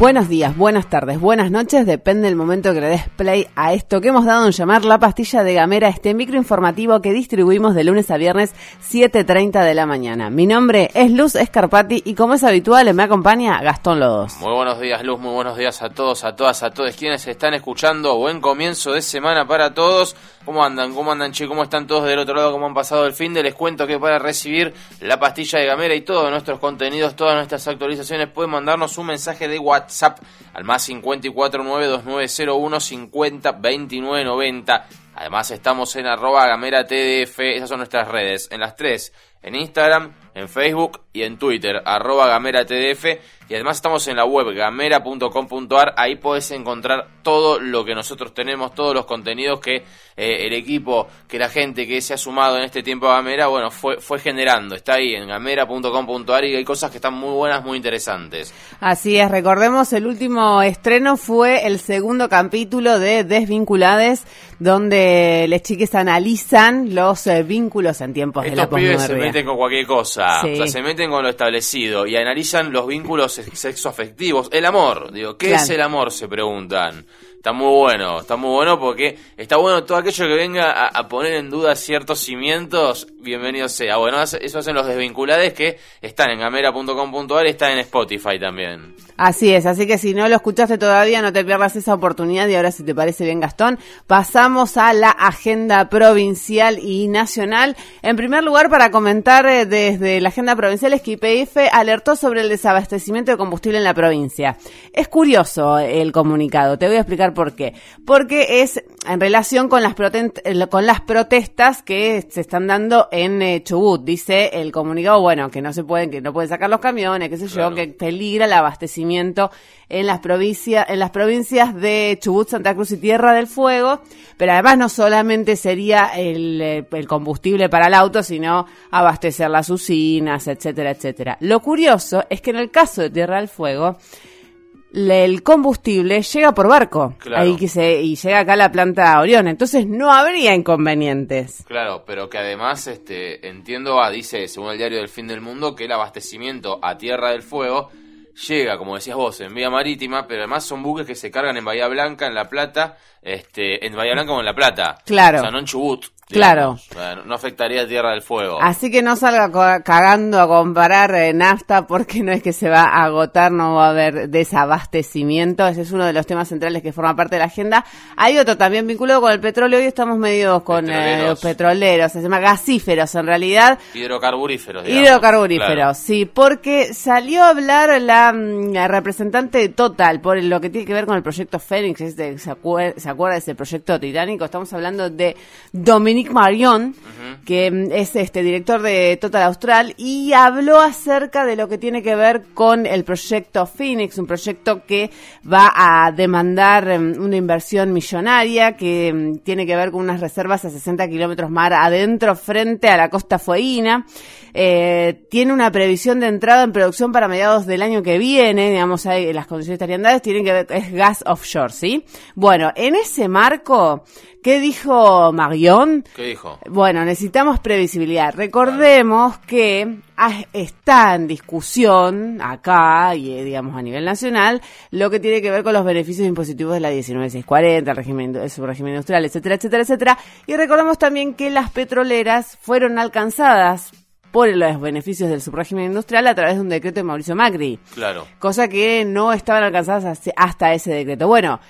Buenos días, buenas tardes, buenas noches, depende del momento que le des play a esto que hemos dado en llamar La Pastilla de Gamera, este microinformativo que distribuimos de lunes a viernes 7.30 de la mañana. Mi nombre es Luz Escarpati y como es habitual me acompaña Gastón Lodos. Muy buenos días Luz, muy buenos días a todos, a todas, a todos quienes están escuchando. Buen comienzo de semana para todos. ¿Cómo andan? ¿Cómo andan, che? ¿Cómo están todos del otro lado? ¿Cómo han pasado el fin de? Les cuento que para recibir la pastilla de Gamera y todos nuestros contenidos, todas nuestras actualizaciones, pueden mandarnos un mensaje de WhatsApp al más 5492901502990. Además estamos en arroba gamera tdf, esas son nuestras redes, en las tres, en Instagram, en Facebook y en Twitter, arroba gamera tdf y además estamos en la web gamera.com.ar, ahí podés encontrar todo lo que nosotros tenemos, todos los contenidos que eh, el equipo, que la gente que se ha sumado en este tiempo a Gamera, bueno, fue, fue generando. Está ahí en gamera.com.ar y hay cosas que están muy buenas, muy interesantes. Así es, recordemos, el último estreno fue el segundo capítulo de Desvinculades, donde las chiques analizan los eh, vínculos en tiempos de la pibes se meten con cualquier cosa, o sea, se meten con lo establecido y analizan los vínculos sexo afectivos, el amor, digo, ¿qué es el amor? Se preguntan. Está muy bueno, está muy bueno porque está bueno todo aquello que venga a, poner en duda ciertos cimientos, bienvenido sea. Bueno, eso hacen los desvinculados que están en gamera.com.ar y están en Spotify también. Así es, así que si no lo escuchaste todavía, no te pierdas esa oportunidad y ahora si te parece bien Gastón, pasamos a la agenda provincial y nacional. En primer lugar, para comentar eh, desde la agenda provincial es que IPF alertó sobre el desabastecimiento de combustible en la provincia. Es curioso el comunicado, te voy a explicar por qué. Porque es en relación con las, con las protestas que se están dando en eh, Chubut. Dice el comunicado, bueno, que no se pueden, que no pueden sacar los camiones, qué sé yo, que peligra el abastecimiento en las provincias, en las provincias de Chubut, Santa Cruz y Tierra del Fuego. Pero además no solamente sería el, eh, el combustible para el auto, sino abastecer las usinas, etcétera, etcétera. Lo curioso es que en el caso de Tierra del Fuego, el combustible llega por barco ahí que se, y llega acá a la planta Orión, entonces no habría inconvenientes. Claro, pero que además este entiendo, ah, dice según el diario del fin del mundo que el abastecimiento a Tierra del Fuego llega, como decías vos, en vía marítima, pero además son buques que se cargan en Bahía Blanca, en La Plata, este, en Bahía Blanca o en La Plata. Claro. O sea, no en Chubut. Claro. no afectaría a Tierra del Fuego. Así que no salga cagando a comparar eh, nafta porque no es que se va a agotar, no va a haber desabastecimiento. Ese es uno de los temas centrales que forma parte de la agenda. Hay otro también vinculado con el petróleo. Hoy estamos medio con eh, los petroleros. Se llama gasíferos en realidad. Hidrocarburíferos. Hidrocarburíferos, sí. Porque salió a hablar la, mm, representante de Total por lo que tiene que ver con el proyecto Fénix. ¿Se, acuerda, ¿Se acuerda de ese proyecto titánico? Estamos hablando de Dominic Nick Marion, que mm, es este director de Total Austral, y habló acerca de lo que tiene que ver con el proyecto Phoenix, un proyecto que va a demandar mm, una inversión millonaria que mm, tiene que ver con unas reservas a 60 kilómetros mar adentro frente a la costa fueguina. Eh, tiene una previsión de entrada en producción para mediados del año que viene, digamos, hay, las condiciones estarían dadas, tienen que ver, es gas offshore, ¿sí? Bueno, en ese marco, ¿Qué dijo Marion? ¿Qué dijo? Bueno, necesitamos previsibilidad. Recordemos que está en discusión acá y eh, digamos a nivel nacional lo que tiene que ver con los beneficios impositivos de la 19640, el régimen, el subrégimen industrial, etcétera, etcétera, etcétera. Y recordemos también que las petroleras fueron alcanzadas por los beneficios del subrégimen industrial a través de un decreto de Mauricio Macri. Claro. Cosa que no estaban alcanzadas hasta ese decreto. Bueno,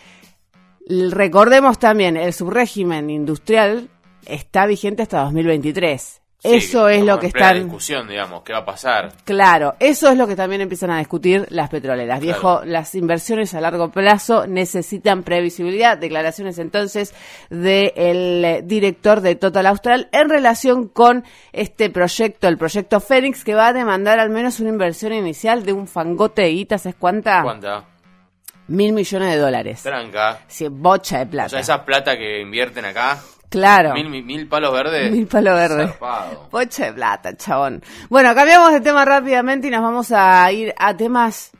Recordemos también, el subrégimen industrial está vigente hasta 2023. eso es lo que está en discusión, digamos, qué va a pasar. Claro, eso es lo que también empiezan a discutir las petroleras. Viejo, las inversiones a largo plazo necesitan previsibilidad. Declaraciones entonces del director de Total Austral en relación con este proyecto, el proyecto Fénix, que va a demandar al menos una inversión inicial de un fangote de guitas, ¿es cuánta? ¿Cuánta? Mil millones de dólares. Tranca. Sí, bocha de plata. O sea, esa plata que invierten acá. Claro. Mil, mil, palos verdes. Mil palos verdes. Bocha de plata, chabón. Bueno, cambiamos de tema rápidamente y nos vamos a ir a temas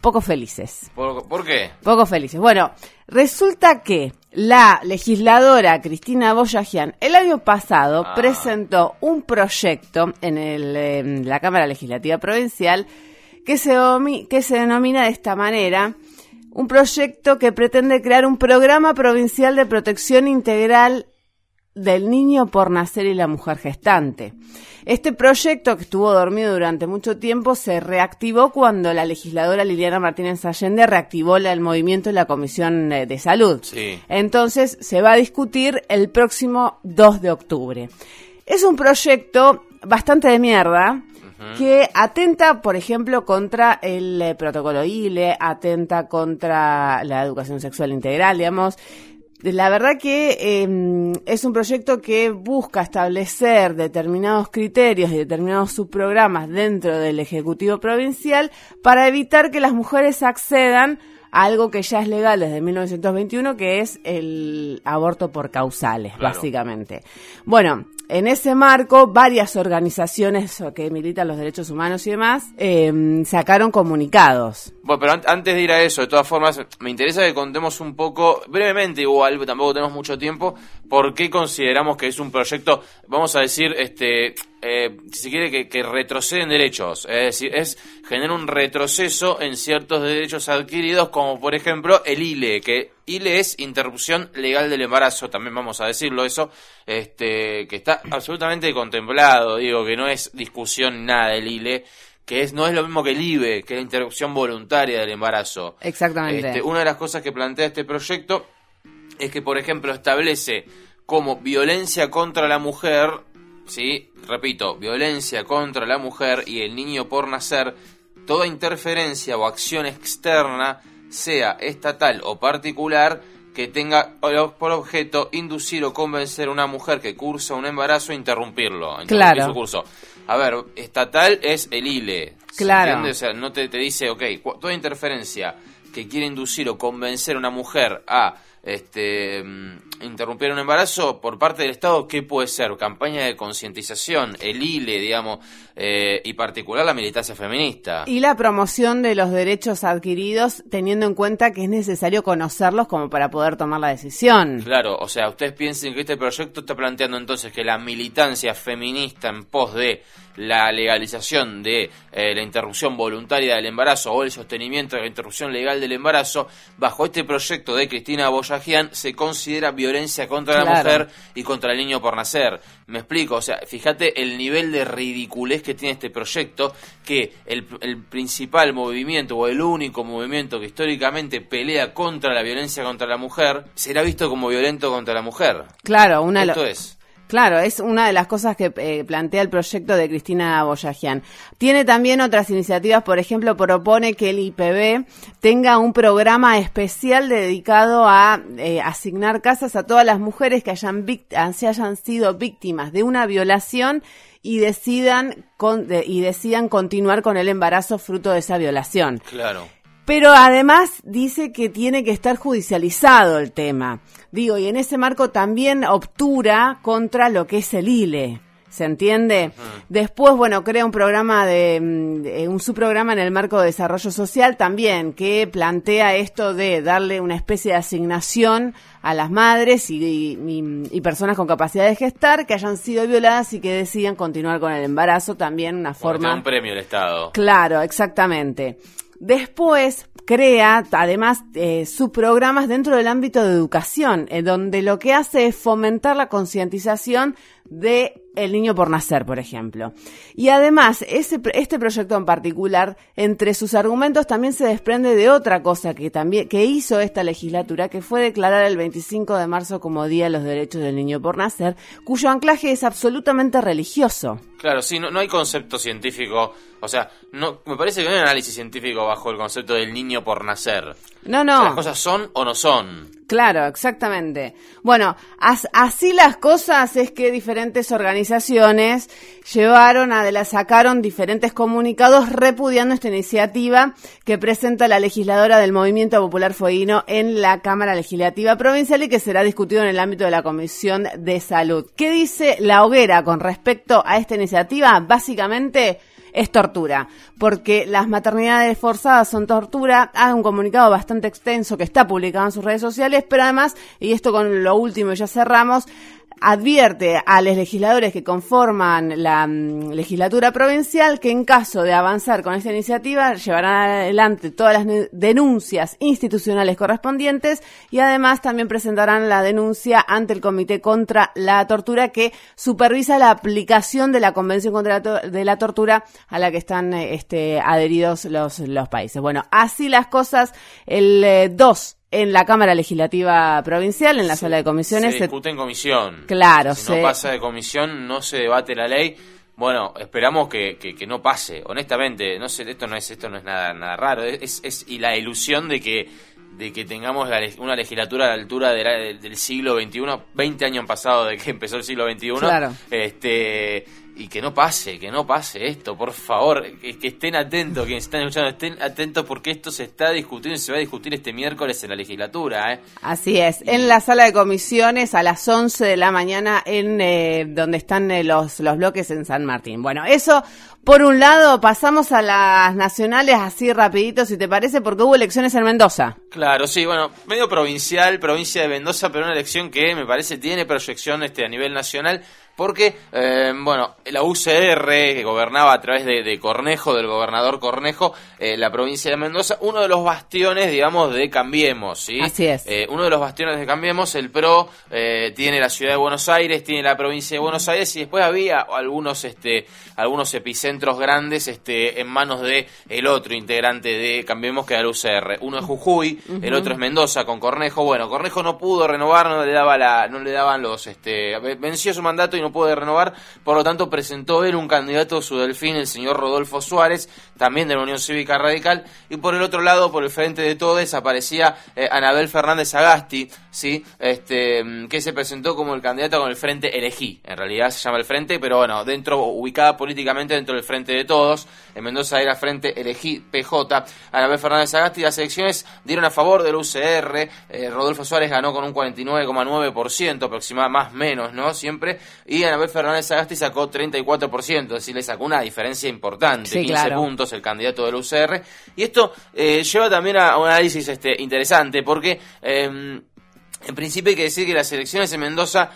poco felices. ¿Por, ¿por qué? Poco felices. Bueno, Resulta que la legisladora Cristina Boyajian el año pasado Ah. presentó un proyecto en, el, en la Cámara Legislativa Provincial que se, que se denomina de esta manera un proyecto que pretende crear un programa provincial de protección integral del niño por nacer y la mujer gestante. Este proyecto, que estuvo dormido durante mucho tiempo, se reactivó cuando la legisladora Liliana Martínez Allende reactivó la- el movimiento en la Comisión eh, de Salud. Sí. Entonces se va a discutir el próximo 2 de octubre. Es un proyecto bastante de mierda que atenta, por ejemplo, contra el eh, protocolo ILE, atenta contra la educación sexual integral, digamos. La verdad que eh, es un proyecto que busca establecer determinados criterios y determinados subprogramas dentro del Ejecutivo Provincial para evitar que las mujeres accedan a algo que ya es legal desde 1921, que es el aborto por causales, Claro. básicamente. Bueno, en ese marco, varias organizaciones que militan los derechos humanos y demás eh, sacaron comunicados. Bueno, pero an- antes de ir a eso, de todas formas, me interesa que contemos un poco, brevemente igual, tampoco tenemos mucho tiempo, por qué consideramos que es un proyecto, vamos a decir, este, eh, si quiere, que, que retrocede en derechos. Es decir, es genera un retroceso en ciertos derechos adquiridos, como por ejemplo el ILE, que ILE es interrupción legal del embarazo, también vamos a decirlo eso, este, que está absolutamente contemplado, digo, que no es discusión nada del ILE, que es no es lo mismo que el IBE, que es la interrupción voluntaria del embarazo. Exactamente. Este, una de las cosas que plantea este proyecto es que, por ejemplo, establece como violencia contra la mujer, ¿sí? Repito, violencia contra la mujer y el niño por nacer, toda interferencia o acción externa, sea estatal o particular, que tenga por objeto inducir o convencer a una mujer que cursa un embarazo a interrumpirlo, a interrumpir Claro. su curso. A ver, estatal es el ILE. ¿se Claro. entiende? O sea, no te, te dice, ok, toda interferencia que quiere inducir o convencer a una mujer a este mm, interrumpir un embarazo por parte del Estado, ¿qué puede ser? Campaña de concientización, el ILE, digamos, eh, y particular la militancia feminista. Y la promoción de los derechos adquiridos, teniendo en cuenta que es necesario conocerlos como para poder tomar la decisión. Claro, o sea, ustedes piensen que este proyecto está planteando entonces que la militancia feminista en pos de la legalización de eh, la interrupción voluntaria del embarazo o el sostenimiento de la interrupción legal del embarazo, bajo este proyecto de Cristina Se considera violencia contra la mujer y contra el niño por nacer. Me explico, o sea, fíjate el nivel de ridiculez que tiene este proyecto, que el, el principal movimiento o el único movimiento que históricamente pelea contra la violencia contra la mujer, será visto como violento contra la mujer. Claro, una Esto es. Claro, es una de las cosas que eh, plantea el proyecto de Cristina Boyajian. Tiene también otras iniciativas, por ejemplo, propone que el IPB tenga un programa especial dedicado a eh, asignar casas a todas las mujeres que hayan, se hayan sido víctimas de una violación y decidan, con- de- y decidan continuar con el embarazo fruto de esa violación. Claro. Pero además dice que tiene que estar judicializado el tema. Digo, y en ese marco también obtura contra lo que es el ILE. ¿Se entiende? Después, bueno, crea un programa de, mm, de- un subprograma en el marco de desarrollo social también que plantea esto de darle una especie de asignación a las madres y, y- y personas con capacidad de gestar que hayan sido violadas y que decidan continuar con el embarazo. También una da forma. un premio el Estado. Claro, exactamente. Después crea además eh, subprogramas dentro del ámbito de educación, en donde lo que hace es fomentar la concientización de el niño por nacer, por ejemplo. Y además, ese, este proyecto en particular, entre sus argumentos también se desprende de otra cosa que también que hizo esta legislatura, que fue declarar el 25 de marzo como Día de los Derechos del Niño por Nacer, cuyo anclaje es absolutamente religioso. Claro, sí, no, no hay concepto científico. O sea, no, me parece que no hay análisis científico bajo el concepto del niño por nacer. No, O no. sea, las cosas son o no son. Claro, exactamente. Bueno, as- así las cosas es que diferentes organizaciones llevaron a la sacaron diferentes comunicados repudiando esta iniciativa que presenta la legisladora del Movimiento Popular Fueguino en la Cámara Legislativa Provincial y que será discutido en el ámbito de la Comisión de Salud. ¿Qué dice la hoguera con respecto a esta iniciativa? Básicamente es tortura, porque las maternidades forzadas son tortura. Hace un comunicado bastante extenso que está publicado en sus redes sociales, pero además, y esto con lo último ya cerramos, advierte a los legisladores que conforman la mm, legislatura provincial que en caso de avanzar con esta iniciativa llevarán adelante todas las denuncias institucionales correspondientes y además también presentarán la denuncia ante el Comité contra la Tortura que supervisa la aplicación de la Convención contra la, de la Tortura a la que están este, adheridos los, los países. Bueno, así las cosas, el 2 eh, en la Cámara Legislativa Provincial, en la sala de comisiones. Se discute en comisión. Claro, Si no pasa de comisión, no se debate la ley. Bueno, esperamos que, que, no pase. Honestamente, no sé, esto no es esto no es nada nada raro. Es, es y la ilusión de que de que tengamos una legislatura a la altura del siglo XXI, 20 años han pasado de que empezó el siglo XXI, claro. este, y que no pase, que no pase esto, por favor, que, que estén atentos, quienes están escuchando, estén atentos porque esto se está discutiendo y se va a discutir este miércoles en la legislatura. ¿eh? Así es, en la sala de comisiones a las 11 de la mañana en eh, donde están eh, los, los bloques en San Martín. Bueno, eso por un lado, pasamos a las nacionales así rapidito, si te parece, porque hubo elecciones en Mendoza. Claro, sí, bueno, medio provincial, provincia de Mendoza, pero una elección que me parece tiene proyección este, a nivel nacional porque, eh, bueno, la UCR, que gobernaba a través de, Cornejo, del gobernador Cornejo, eh, la provincia de Mendoza, uno de los bastiones, digamos, de Cambiemos, ¿sí? Así es. Eh, uno de los bastiones de Cambiemos, el PRO, tiene la ciudad de Buenos Aires, tiene la provincia de Buenos Aires, y después había algunos, este, algunos epicentros grandes, este, en manos de el otro integrante de Cambiemos, que era la UCR. Uno es Jujuy, el otro es Mendoza, con Cornejo. Bueno, Cornejo no pudo renovar, no le daba la, no le daban los, este, venció su mandato y no puede renovar, por lo tanto presentó él un candidato su delfín, el señor Rodolfo Suárez, también de la Unión Cívica Radical, y por el otro lado, por el frente de todos, aparecía eh, Anabel Fernández Agasti, ¿sí? este, mm, que se presentó como el candidato con el frente elegí, en realidad se llama el frente, pero bueno, dentro, ubicada políticamente dentro del frente de todos, en Mendoza era frente elegí PJ, Anabel Fernández Agasti, las elecciones dieron a favor del UCR, eh, Rodolfo Suárez ganó con un 49,9% aproximadamente, más menos, ¿no? Siempre, y Anabel Fernández Sagasti sacó 34%, es decir, le sacó una diferencia importante, 15 puntos el candidato del UCR. Y esto eh, lleva también a un análisis este, interesante, porque em, en principio hay que decir que las elecciones en Mendoza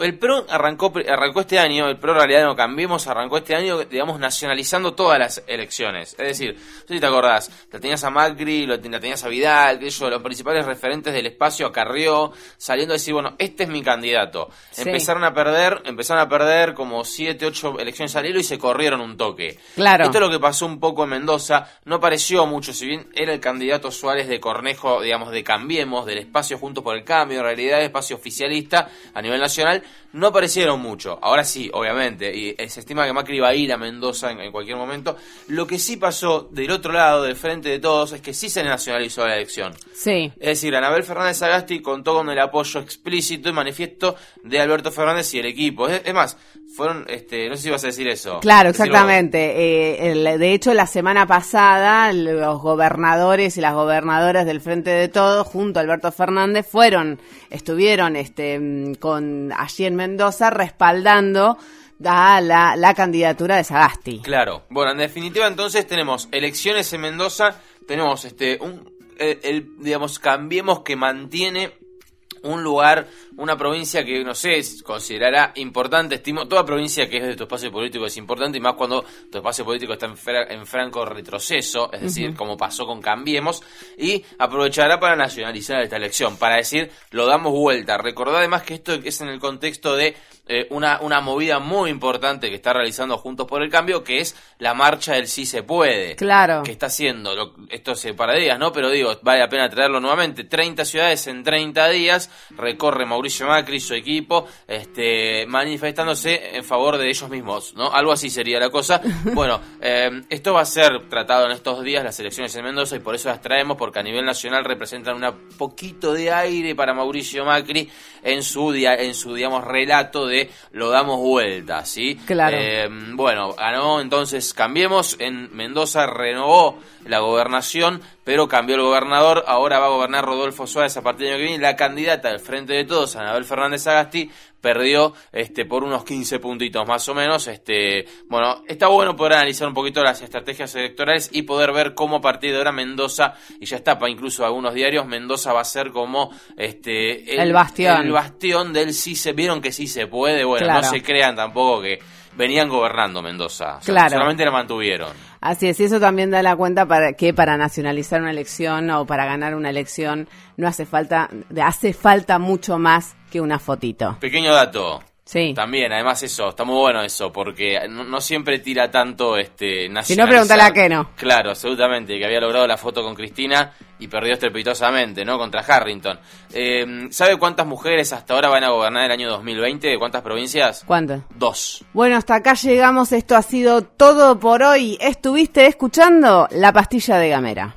el PRO arrancó, arrancó este año, el PRO en realidad no cambiemos, arrancó este año, digamos, nacionalizando todas las elecciones. Es decir, no sé si te acordás, la tenías a Macri, la tenías a Vidal, que ellos, los principales referentes del espacio a Carrió, saliendo a decir, bueno, este es mi candidato. Empezaron a perder, empezaron a perder como siete, ocho elecciones al hilo y se corrieron un toque. Claro. Esto es lo que pasó un poco en Mendoza, no pareció mucho, si bien era el candidato Suárez de Cornejo, digamos, de Cambiemos, del espacio Juntos por el Cambio, en realidad espacio oficialista a nivel nacional, no aparecieron mucho. Ahora sí, obviamente, y se estima que Macri va a ir a Mendoza en, cualquier momento. Lo que sí pasó del otro lado, del frente de todos, es que sí se nacionalizó la elección. Sí. Es decir, Anabel Fernández Agasti contó con el apoyo explícito y manifiesto de Alberto Fernández y el equipo. Es, más, fueron, este, no sé si vas a decir eso. Claro, exactamente. Eh, de hecho, la semana pasada, los gobernadores y las gobernadoras del Frente de Todos, junto a Alberto Fernández, fueron, estuvieron este, con allí en Mendoza respaldando a la, la candidatura de Sagasti. Claro. Bueno, en definitiva, entonces tenemos elecciones en Mendoza, tenemos este un el digamos cambiemos que mantiene un lugar, una provincia que, no sé, considerará importante, estimo, toda provincia que es de tu espacio político es importante, y más cuando tu espacio político está en, franco retroceso, es decir, como pasó con Cambiemos, y aprovechará para nacionalizar esta elección, para decir, lo damos vuelta. Recordad además que esto es en el contexto de eh, una, una movida muy importante que está realizando Juntos por el Cambio, que es la marcha del sí se puede. Claro. Que está haciendo, lo, esto se para días, ¿no? Pero digo, vale la pena traerlo nuevamente. 30 ciudades en 30 días, recorre Mauricio Macri, su equipo, este, manifestándose en favor de ellos mismos, ¿no? Algo así sería la cosa. Bueno, eh, esto va a ser tratado en estos días, las elecciones en Mendoza, y por eso las traemos, porque a nivel nacional representan un poquito de aire para Mauricio Macri en su, en su digamos, relato de lo damos vuelta, ¿sí? Claro. Eh, bueno, ganó entonces, cambiemos, en Mendoza renovó la gobernación, pero cambió el gobernador, ahora va a gobernar Rodolfo Suárez a partir del año que viene, la candidata del Frente de Todos, Anabel Fernández Agasti, perdió este por unos 15 puntitos más o menos. Este, bueno, está bueno poder analizar un poquito las estrategias electorales y poder ver cómo a partir de ahora Mendoza, y ya está para incluso algunos diarios, Mendoza va a ser como este el, bastión. El bastión del sí se vieron que sí se puede, bueno, no se crean tampoco que venían gobernando Mendoza. claro. Solamente la mantuvieron. Así es, y eso también da la cuenta para que para nacionalizar una elección o para ganar una elección no hace falta, hace falta mucho más que una fotito. Pequeño dato. Sí. También, además eso, está muy bueno eso, porque no, siempre tira tanto este Si no, pregúntale a qué no. Claro, absolutamente, que había logrado la foto con Cristina y perdió estrepitosamente, ¿no? Contra Harrington. Eh, ¿Sabe cuántas mujeres hasta ahora van a gobernar el año 2020? ¿De cuántas provincias? ¿Cuántas? Dos. Bueno, hasta acá llegamos. Esto ha sido todo por hoy. ¿Estuviste escuchando La Pastilla de Gamera?